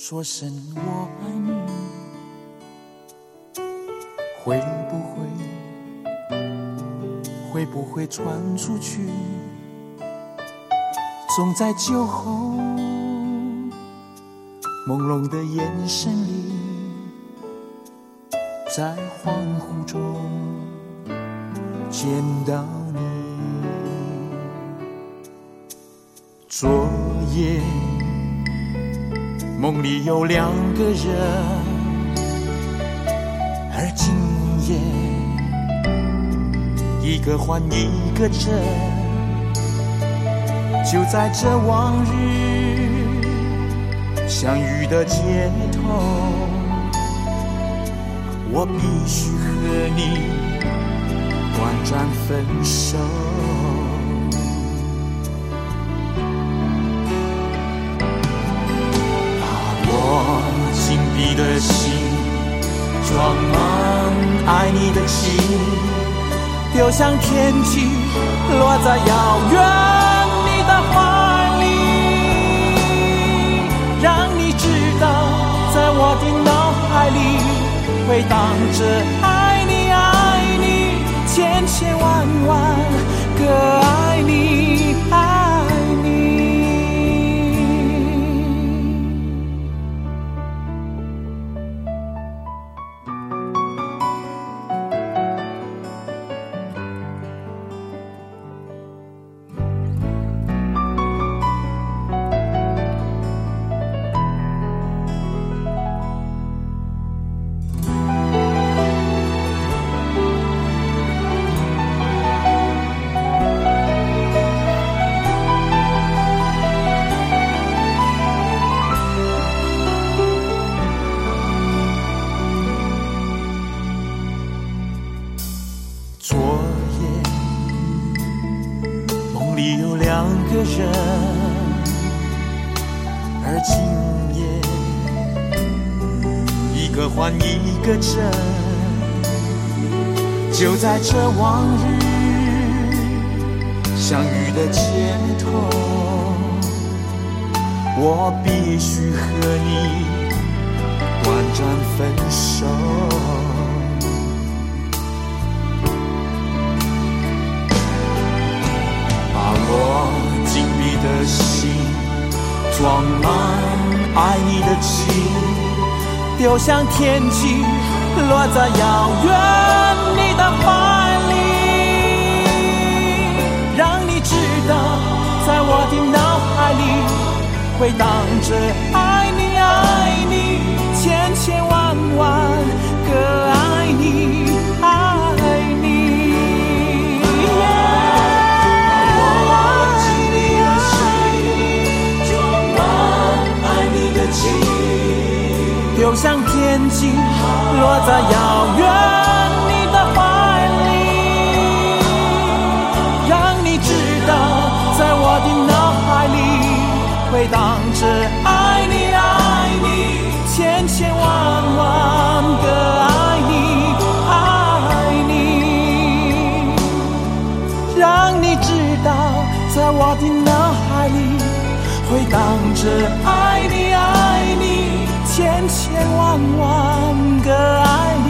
说声我爱你，会不会会不会传出去？总在酒后朦胧的眼神里，在恍惚中见到你。昨夜梦里有两个人，而今夜一个还一个真。就在这往日相遇的街头，我必须和你短暂分手。你的心装满爱你的情，丢向天际，落在遥远你的怀里，让你知道，在我的脑海里回荡着爱你爱你，千千万万个爱你。有两个人，而今夜一个换一个真。就在这往日相遇的街头，我必须和你短暂分手。装满爱你的情，丢向天际，落在遥远你的怀里，让你知道，在我的脑海里回荡着爱丢向天际，落在遥远你的怀里，让你知道，在我的脑海里回荡着爱你爱你，千千万万个爱你爱你，让你知道，在我的脑海里回荡着爱你爱，千千万万个爱。